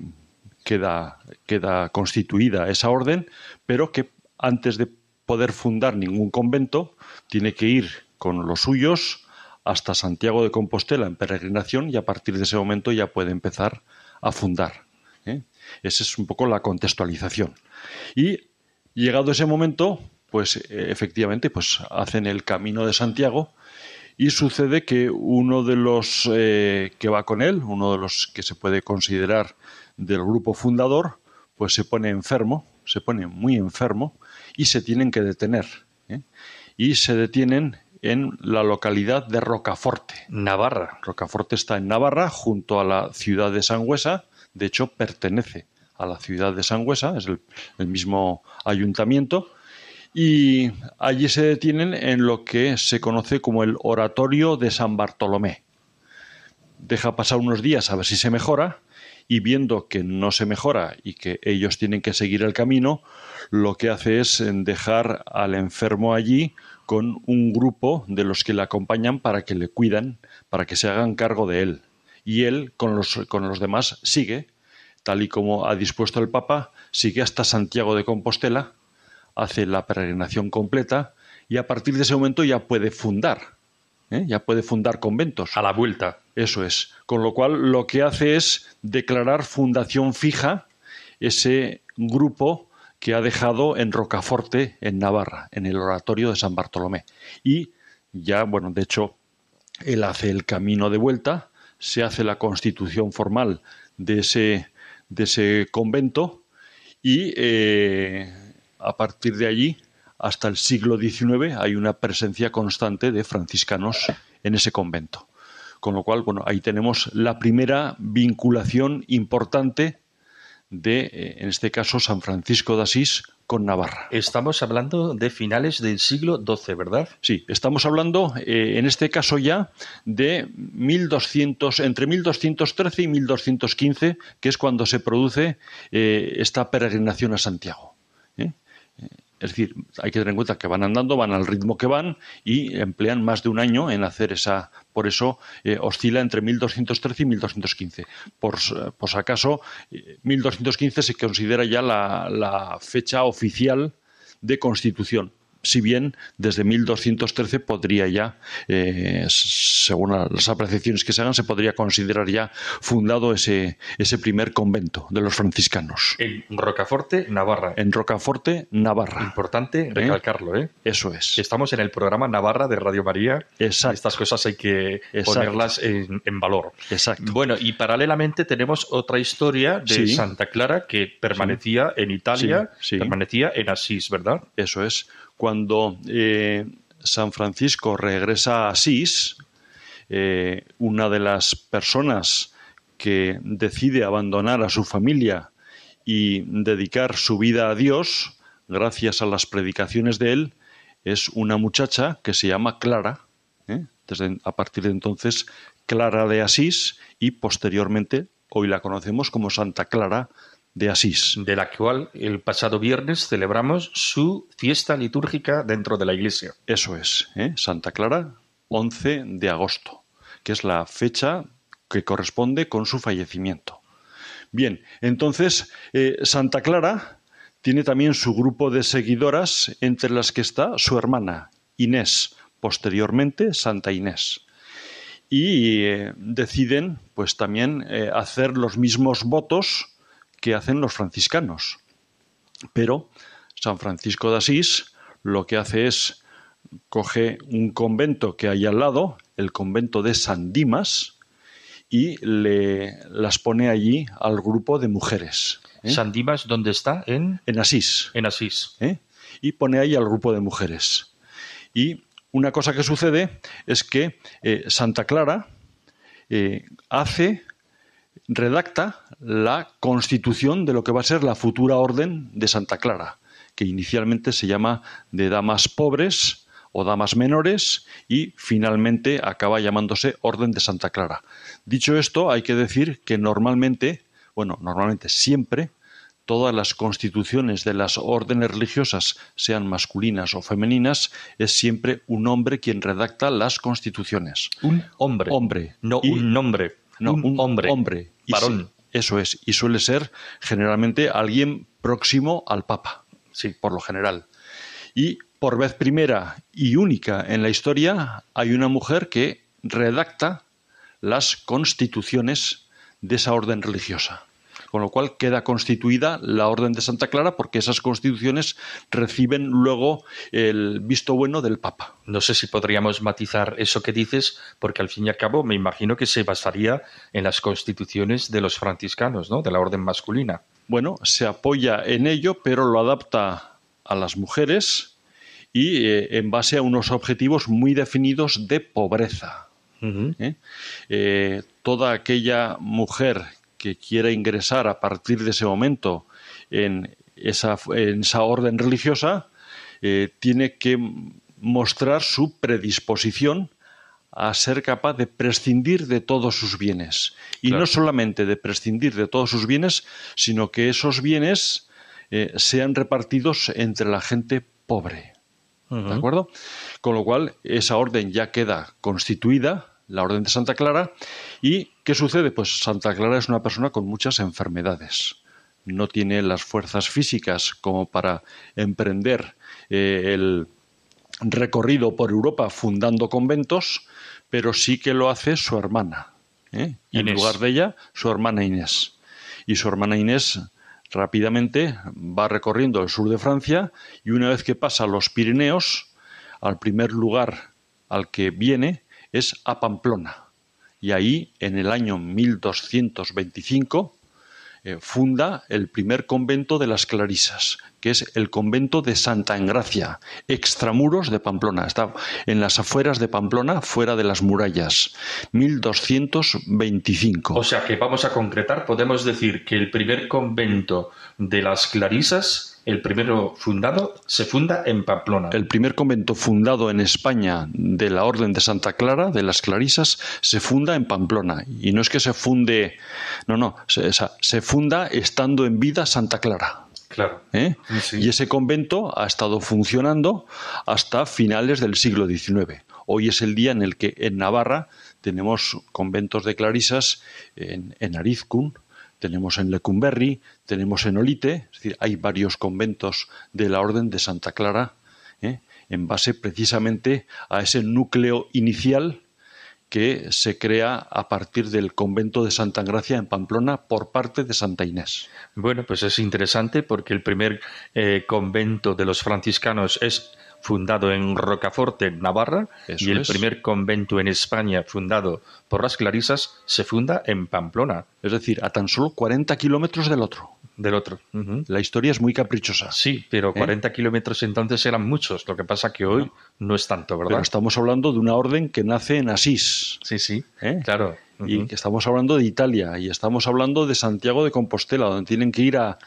queda, queda constituida esa orden, pero que antes de poder fundar ningún convento tiene que ir con los suyos hasta Santiago de Compostela en peregrinación y a partir de ese momento ya puede empezar a fundar. ¿eh? Esa es un poco la contextualización. Y llegado ese momento, pues eh, efectivamente, pues hacen el camino de Santiago y sucede que uno de los eh, que va con él, uno de los que se puede considerar del grupo fundador, pues se pone enfermo, se pone muy enfermo y se tienen que detener. Y se detienen en la localidad de Rocaforte. Navarra. Rocaforte está en Navarra, junto a la ciudad de Sangüesa. De hecho, pertenece a la ciudad de Sangüesa, es el, el mismo ayuntamiento. Y allí se detienen en lo que se conoce como el Oratorio de San Bartolomé. Deja pasar unos días a ver si se mejora y viendo que no se mejora y que ellos tienen que seguir el camino, lo que hace es dejar al enfermo allí con un grupo de los que le acompañan para que le cuidan, para que se hagan cargo de él. Y él con los, con los demás sigue, tal y como ha dispuesto el Papa, sigue hasta Santiago de Compostela, hace la peregrinación completa y a partir de ese momento ya puede fundar, ¿eh? ya puede fundar conventos. A la vuelta. Eso es. Con lo cual lo que hace es declarar fundación fija ese grupo que ha dejado en Rocaforte, en Navarra, en el oratorio de San Bartolomé. Y ya, bueno, de hecho, él hace el camino de vuelta, se hace la constitución formal de ese, de ese convento y eh, a partir de allí, hasta el siglo XIX, hay una presencia constante de franciscanos en ese convento. Con lo cual, bueno, ahí tenemos la primera vinculación importante de, eh, en este caso, San Francisco de Asís con Navarra. Estamos hablando de finales del siglo XII, ¿verdad? Sí, estamos hablando, eh, en este caso ya, de 1200, entre 1213 y 1215, que es cuando se produce eh, esta peregrinación a Santiago. Es decir, hay que tener en cuenta que van andando, van al ritmo que van y emplean más de un año en hacer esa. Por eso eh, oscila entre 1213 y 1215. Por, por si acaso, 1215 eh, se considera ya la fecha oficial de constitución si bien desde 1213 podría ya, eh, según las apreciaciones que se hagan, se podría considerar ya fundado ese, ese primer convento de los franciscanos. En Rocaforte, Navarra. En Rocaforte, Navarra. Importante ¿Eh? recalcarlo, ¿eh? Eso es. Estamos en el programa Navarra de Radio María. Exacto. Estas cosas hay que ponerlas en, valor. Exacto. Bueno, y paralelamente tenemos otra historia de Santa Clara que permanecía en Italia, permanecía en Asís, ¿verdad? Eso es cuando eh, San Francisco regresa a Asís, eh, una de las personas que decide abandonar a su familia y dedicar su vida a Dios, gracias a las predicaciones de él, es una muchacha que se llama Clara, ¿eh? A partir de entonces Clara de Asís y posteriormente hoy la conocemos como Santa Clara de Asís. De la cual el pasado viernes celebramos su fiesta litúrgica dentro de la iglesia. Eso es, ¿eh? Santa Clara, 11 de agosto, que es la fecha que corresponde con su fallecimiento. Bien, entonces eh, Santa Clara tiene también su grupo de seguidoras, entre las que está su hermana Inés, posteriormente Santa Inés. Y eh, deciden, pues también, hacer los mismos votos que hacen los franciscanos. Pero San Francisco de Asís lo que hace es coge un convento que hay al lado, el convento de San Dimas, y le las pone allí al grupo de mujeres. ¿eh? ¿San Dimas dónde está? En, en Asís. En Asís. ¿eh? Y pone ahí al grupo de mujeres. Y una cosa que sucede es que eh, Santa Clara hace redacta la constitución de lo que va a ser la futura orden de Santa Clara, que inicialmente se llama de damas pobres o damas menores y finalmente acaba llamándose Orden de Santa Clara. Dicho esto, hay que decir que normalmente, bueno, normalmente siempre, todas las constituciones de las órdenes religiosas, sean masculinas o femeninas, es siempre un hombre quien redacta las constituciones. Un hombre. Hombre. No un nombre. No, un, hombre. Hombre. Varón. eso es. Y suele ser generalmente alguien próximo al Papa. Sí, por lo general. Y por vez primera y única en la historia hay una mujer que redacta las constituciones de esa orden religiosa con lo cual queda constituida la Orden de Santa Clara porque esas constituciones reciben luego el visto bueno del Papa. No sé si podríamos matizar eso que dices, porque al fin y al cabo me imagino que se basaría en las constituciones de los franciscanos, ¿no? De la orden masculina. Bueno, se apoya en ello, pero lo adapta a las mujeres y eh, en base a unos objetivos muy definidos de pobreza. ¿Eh? Eh, toda aquella mujer que quiera ingresar a partir de ese momento en esa, en esa orden religiosa eh, tiene que mostrar su predisposición a ser capaz de prescindir de todos sus bienes. Y no solamente de prescindir de todos sus bienes, sino que esos bienes eh, sean repartidos entre la gente pobre. ¿De acuerdo? Con lo cual, esa orden ya queda constituida la Orden de Santa Clara. ¿Y qué sucede? Pues Santa Clara es una persona con muchas enfermedades. No tiene las fuerzas físicas como para emprender eh, el recorrido por Europa fundando conventos, pero sí que lo hace su hermana. ¿eh? En lugar de ella, su hermana Inés. Y su hermana Inés rápidamente va recorriendo el sur de Francia y una vez que pasa los Pirineos, al primer lugar al que viene es a Pamplona. Y ahí, en el año 1225, eh, funda el primer convento de las Clarisas, que es el convento de Santa Engracia, extramuros de Pamplona. Está en las afueras de Pamplona, fuera de las murallas. 1225. O sea que vamos a concretar, podemos decir que el primer convento de las Clarisas el primero fundado se funda en Pamplona. El primer convento fundado en España de la Orden de Santa Clara, de las Clarisas, se funda en Pamplona. Y no es que se funde, no, no, se, se funda estando en vida Santa Clara. Claro. ¿Eh? Y ese convento ha estado funcionando hasta finales del siglo XIX. Hoy es el día en el que en Navarra tenemos conventos de clarisas en, en Arizcún, tenemos en Lecumberri, tenemos en Olite, es decir, hay varios conventos de la Orden de Santa Clara, ¿eh? en base precisamente a ese núcleo inicial que se crea a partir del convento de Santa Gracia en Pamplona por parte de Santa Inés. Bueno, pues es interesante porque el primer eh, convento de los franciscanos es fundado en Rocaforte, Navarra, y el primer convento en España fundado por las Clarisas se funda en Pamplona. Es decir, a tan solo 40 kilómetros del otro. Del otro. La historia es muy caprichosa. Sí, pero 40 ¿Eh? kilómetros entonces eran muchos. Lo que pasa que hoy no, es tanto, ¿verdad? Pero estamos hablando de una orden que nace en Asís. Sí, sí, ¿Eh? claro. Y que estamos hablando de Italia y estamos hablando de Santiago de Compostela, donde tienen que ir a,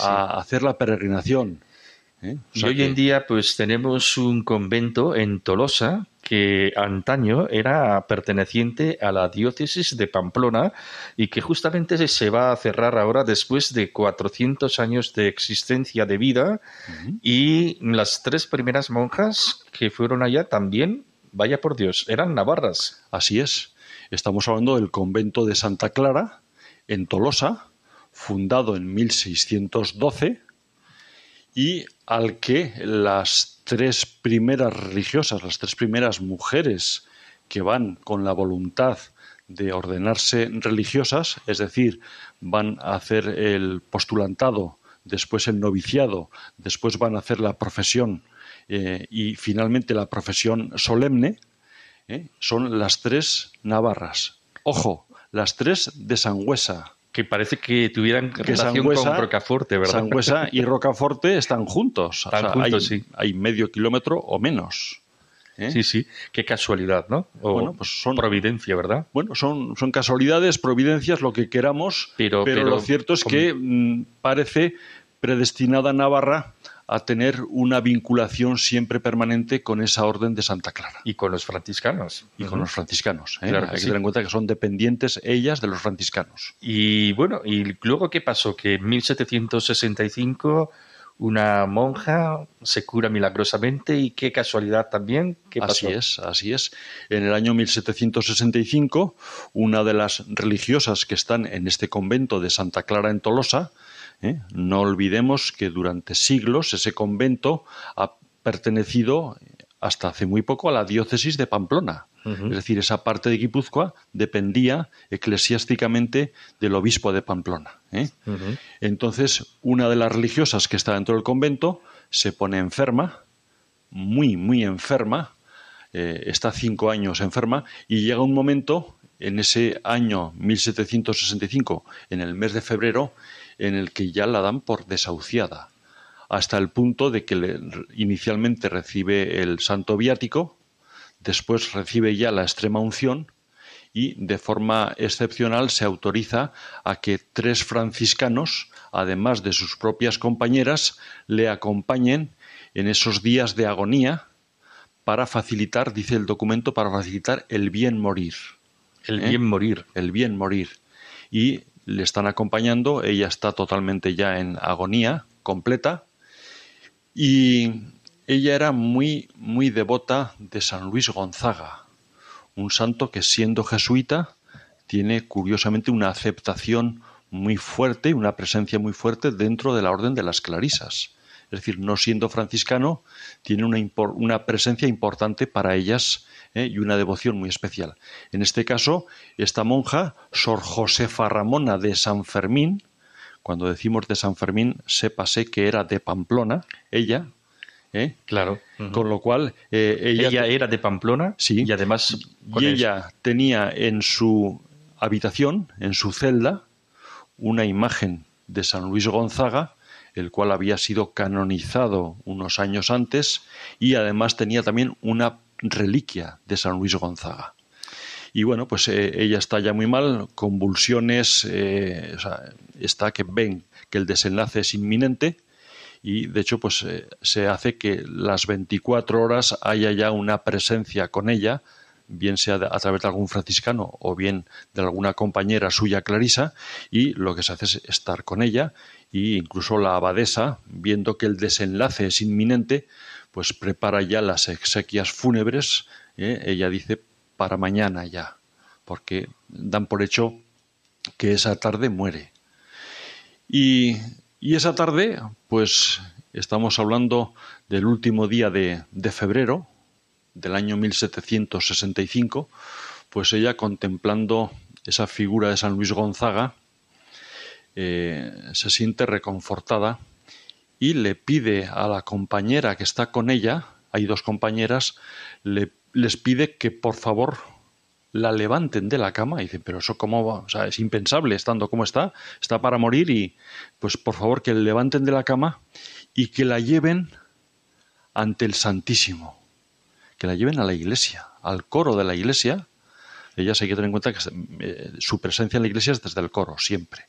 a hacer la peregrinación. ¿Eh? y hoy en día pues tenemos un convento en Tolosa que antaño era perteneciente a la diócesis de Pamplona y que justamente se va a cerrar ahora después de 400 años de existencia de vida y las tres primeras monjas que fueron allá también, vaya por Dios, eran navarras. Así es. Estamos hablando del convento de Santa Clara en Tolosa, fundado en 1612 y al que las tres primeras religiosas, las tres primeras mujeres que van con la voluntad de ordenarse religiosas, es decir, van a hacer el postulantado, después el noviciado, después van a hacer la profesión eh, y finalmente la profesión solemne, eh, son las tres navarras. Ojo, las tres de Sangüesa, que parece que tuvieran relación con Rocaforte, ¿verdad? Sangüesa y Rocaforte están juntos. Están juntos, hay, sí. Hay medio kilómetro o menos. ¿eh? Sí, sí. Qué casualidad, ¿no? O bueno, pues son providencia, ¿verdad? Bueno, son, son casualidades, providencias, lo que queramos. Pero, lo cierto es que mm, parece predestinada Navarra a tener una vinculación siempre permanente con esa orden de Santa Clara. Y con los franciscanos. Y con los franciscanos. ¿eh? Hay que, tener en cuenta que son dependientes ellas de los franciscanos. Y bueno, ¿y luego qué pasó? Que en 1765 una monja se cura milagrosamente y qué casualidad también. ¿Qué pasó? Así es, así es. En el año 1765, una de las religiosas que están en este convento de Santa Clara en Tolosa, ¿eh? No olvidemos que durante siglos ese convento ha pertenecido hasta hace muy poco a la diócesis de Pamplona. Es decir, esa parte de Guipúzcoa dependía eclesiásticamente del obispo de Pamplona. ¿eh? Entonces, una de las religiosas que está dentro del convento se pone enferma, muy, muy enferma, eh, está cinco años enferma, y llega un momento, en ese año 1765, en el mes de febrero, en el que ya la dan por desahuciada, hasta el punto de que inicialmente recibe el santo viático, después recibe ya la extrema unción y de forma excepcional se autoriza a que tres franciscanos, además de sus propias compañeras, le acompañen en esos días de agonía para facilitar, dice el documento, para facilitar el bien morir. El bien morir. El bien morir. Y le están acompañando, ella está totalmente ya en agonía completa y ella era muy muy devota de San Luis Gonzaga, un santo que siendo jesuita tiene curiosamente una aceptación muy fuerte, una presencia muy fuerte dentro de la orden de las clarisas. Es decir, no siendo franciscano, tiene una, una presencia importante para ellas ¿eh? y una devoción muy especial. En este caso, esta monja, Sor Josefa Ramona de San Fermín, cuando decimos de San Fermín, sépase que era de Pamplona, ella, ¿eh? Claro. Con lo cual, eh, ella, ella, era de Pamplona sí, y además... Y ella tenía en su habitación, en su celda, una imagen de San Luis Gonzaga, el cual había sido canonizado unos años antes, y además tenía también una reliquia de San Luis Gonzaga. Y bueno, pues eh, ella está ya muy mal, convulsiones, eh, está que ven que el desenlace es inminente y de hecho pues eh, se hace que las 24 horas haya ya una presencia con ella, bien sea a través de algún franciscano o bien de alguna compañera suya Clarisa, y lo que se hace es estar con ella y incluso la abadesa, viendo que el desenlace es inminente, pues prepara ya las exequias fúnebres, ella dice para mañana ya, porque dan por hecho que esa tarde muere. Y, esa tarde, pues estamos hablando del último día de, febrero del año 1765, pues ella contemplando esa figura de San Luis Gonzaga, eh, se siente reconfortada y le pide a la compañera que está con ella, hay dos compañeras, le les pide que por favor la levanten de la cama y dicen, pero eso cómo va, o sea, es impensable estando como está, está para morir y pues por favor que le levanten de la cama y que la lleven ante el Santísimo, que la lleven a la iglesia, al coro de la iglesia. Ellas hay que tener en cuenta que eh, su presencia en la iglesia es desde el coro, siempre.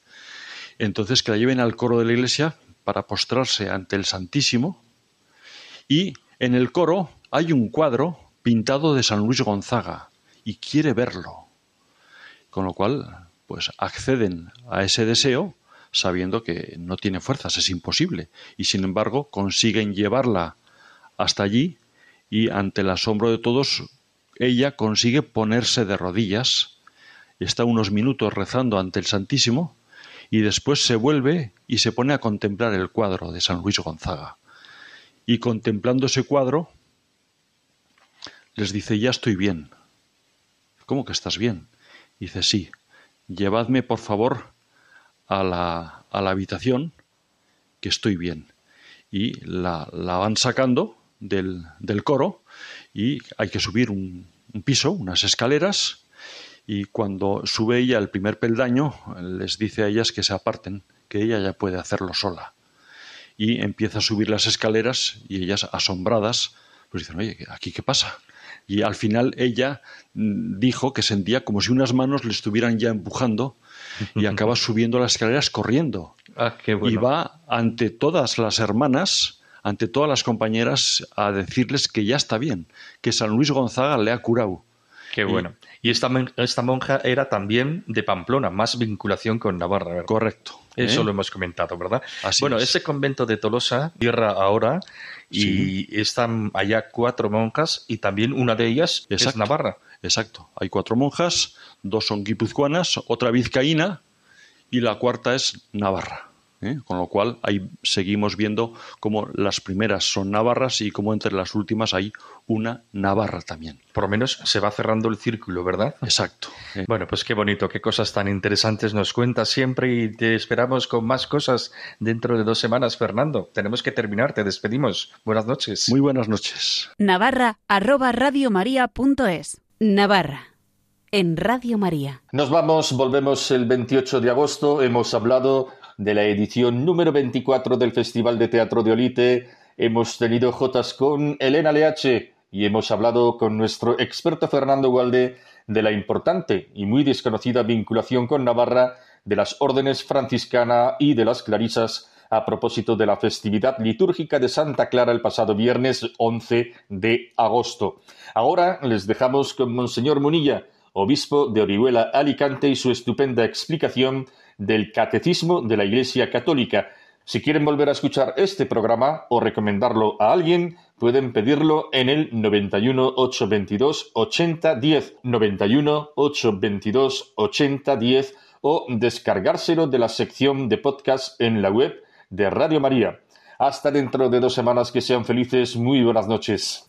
Entonces que la lleven al coro de la iglesia para postrarse ante el Santísimo. Y en el coro hay un cuadro pintado de San Luis Gonzaga y quiere verlo. Con lo cual, pues acceden a ese deseo sabiendo que no tiene fuerzas, es imposible, y sin embargo consiguen llevarla hasta allí y ante el asombro de todos, ella consigue ponerse de rodillas, está unos minutos rezando ante el Santísimo y después se vuelve y se pone a contemplar el cuadro de San Luis Gonzaga. Y contemplando ese cuadro, les dice, ya estoy bien. ¿Cómo que estás bien? Dice, sí, llevadme por favor a la, a la habitación, que estoy bien. Y la, la van sacando del, del, coro y hay que subir un, un piso, unas escaleras, y cuando sube ella el primer peldaño, les dice a ellas que se aparten, que ella ya puede hacerlo sola. Y empieza a subir las escaleras y ellas asombradas, pues dicen, oye, ¿aquí qué pasa? y al final ella mm, dijo que sentía como si unas manos le estuvieran ya empujando y acaba subiendo las escaleras corriendo. Ah, y va ante todas las hermanas, ante todas las compañeras, a decirles que ya está bien, que San Luis Gonzaga le ha curado. Qué bueno. Y esta, esta monja era también de Pamplona, más vinculación con Navarra, ¿verdad? Correcto. Eso ¿eh? lo hemos comentado, ¿verdad? bueno, ese convento de Tolosa cierra ahora y están allá cuatro monjas y también una de ellas es Navarra. Exacto. Hay cuatro monjas, dos son guipuzcoanas, otra vizcaína y la cuarta es Navarra. ¿Eh? Con lo cual ahí seguimos viendo cómo las primeras son navarras y cómo entre las últimas hay una navarra también. Por lo menos se va cerrando el círculo, ¿verdad? Exacto. ¿eh? Bueno, pues qué bonito, qué cosas tan interesantes nos cuentas siempre y te esperamos con más cosas dentro de dos semanas, Fernando. Tenemos que terminar, te despedimos. Buenas noches. Muy buenas noches. Navarra arroba radiomaria.es Navarra en Radio María. Nos vamos, volvemos el 28 de agosto. Hemos hablado de la edición número 24 del Festival de Teatro de Olite. Hemos tenido Jotas con Elena LH y hemos hablado con nuestro experto Fernando Gualde de la importante y muy desconocida vinculación con Navarra de las órdenes franciscana y de las clarisas a propósito de la festividad litúrgica de Santa Clara el pasado viernes 11 de agosto. Ahora les dejamos con Monseñor Munilla, obispo de Orihuela Alicante, y su estupenda explicación del Catecismo de la Iglesia Católica. Si quieren volver a escuchar este programa o recomendarlo a alguien, pueden pedirlo en el 91 822 8010, 91 822 8010 o descargárselo de la sección de podcast en la web de Radio María. Hasta dentro de dos semanas que sean felices. Muy buenas noches.